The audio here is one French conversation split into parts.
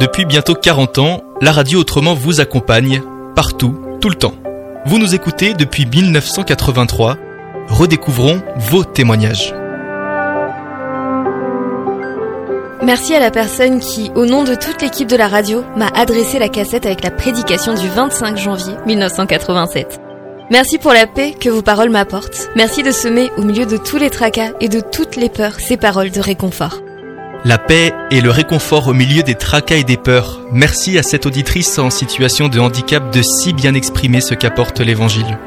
Depuis bientôt 40 ans, la radio autrement vous accompagne, partout, tout le temps. Vous nous écoutez depuis 1983. Redécouvrons vos témoignages. Merci à la personne qui, au nom de toute l'équipe de la radio, m'a adressé la cassette avec la prédication du 25 janvier 1987. Merci pour la paix que vos paroles m'apportent. Merci de semer au milieu de tous les tracas et de toutes les peurs ces paroles de réconfort. La paix et le réconfort au milieu des tracas et des peurs. Merci à cette auditrice en situation de handicap de si bien exprimer ce qu'apporte l'Évangile.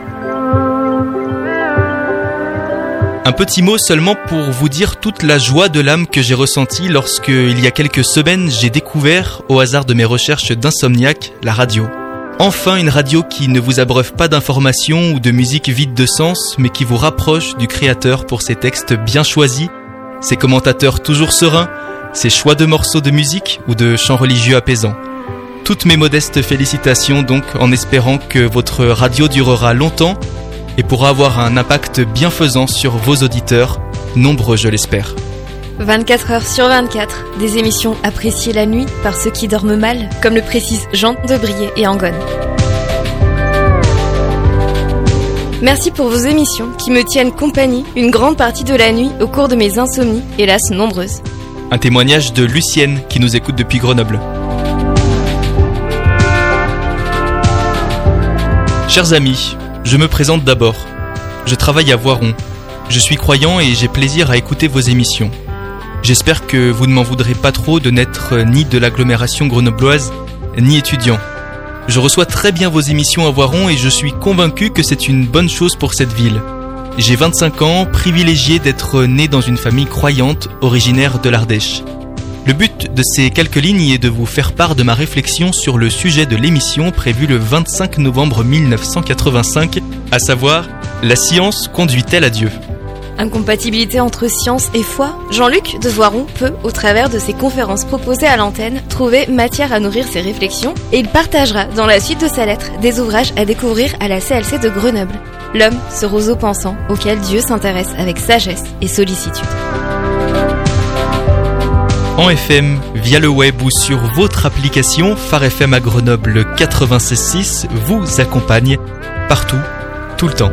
Un petit mot seulement pour vous dire toute la joie de l'âme que j'ai ressentie lorsque, il y a quelques semaines, j'ai découvert, au hasard de mes recherches d'insomniaque, la radio. Enfin une radio qui ne vous abreuve pas d'informations ou de musique vide de sens, mais qui vous rapproche du créateur pour ses textes bien choisis, ses commentateurs toujours sereins, ses choix de morceaux de musique ou de chants religieux apaisants. Toutes mes modestes félicitations donc en espérant que votre radio durera longtemps et pourra avoir un impact bienfaisant sur vos auditeurs, nombreux je l'espère. 24 heures sur 24, des émissions appréciées la nuit par ceux qui dorment mal, comme le précisent Jean Debrier et Angon. Merci pour vos émissions qui me tiennent compagnie une grande partie de la nuit au cours de mes insomnies, hélas nombreuses. Un témoignage de Lucienne qui nous écoute depuis Grenoble. Chers amis, je me présente d'abord. Je travaille à Voiron. Je suis croyant et j'ai plaisir à écouter vos émissions. J'espère que vous ne m'en voudrez pas trop de n'être ni de l'agglomération grenobloise, ni étudiant. Je reçois très bien vos émissions à Voiron et je suis convaincu que c'est une bonne chose pour cette ville. J'ai 25 ans, privilégié d'être né dans une famille croyante originaire de l'Ardèche. Le but de ces quelques lignes est de vous faire part de ma réflexion sur le sujet de l'émission prévue le 25 novembre 1985, à savoir La science conduit-elle à Dieu? Incompatibilité entre science et foi, Jean-Luc de Voiron peut, au travers de ses conférences proposées à l'antenne, trouver matière à nourrir ses réflexions et il partagera dans la suite de sa lettre des ouvrages à découvrir à la CLC de Grenoble. L'homme, ce roseau pensant auquel Dieu s'intéresse avec sagesse et sollicitude. En FM, via le web ou sur votre application, Phare FM à Grenoble 96.6 vous accompagne partout, tout le temps.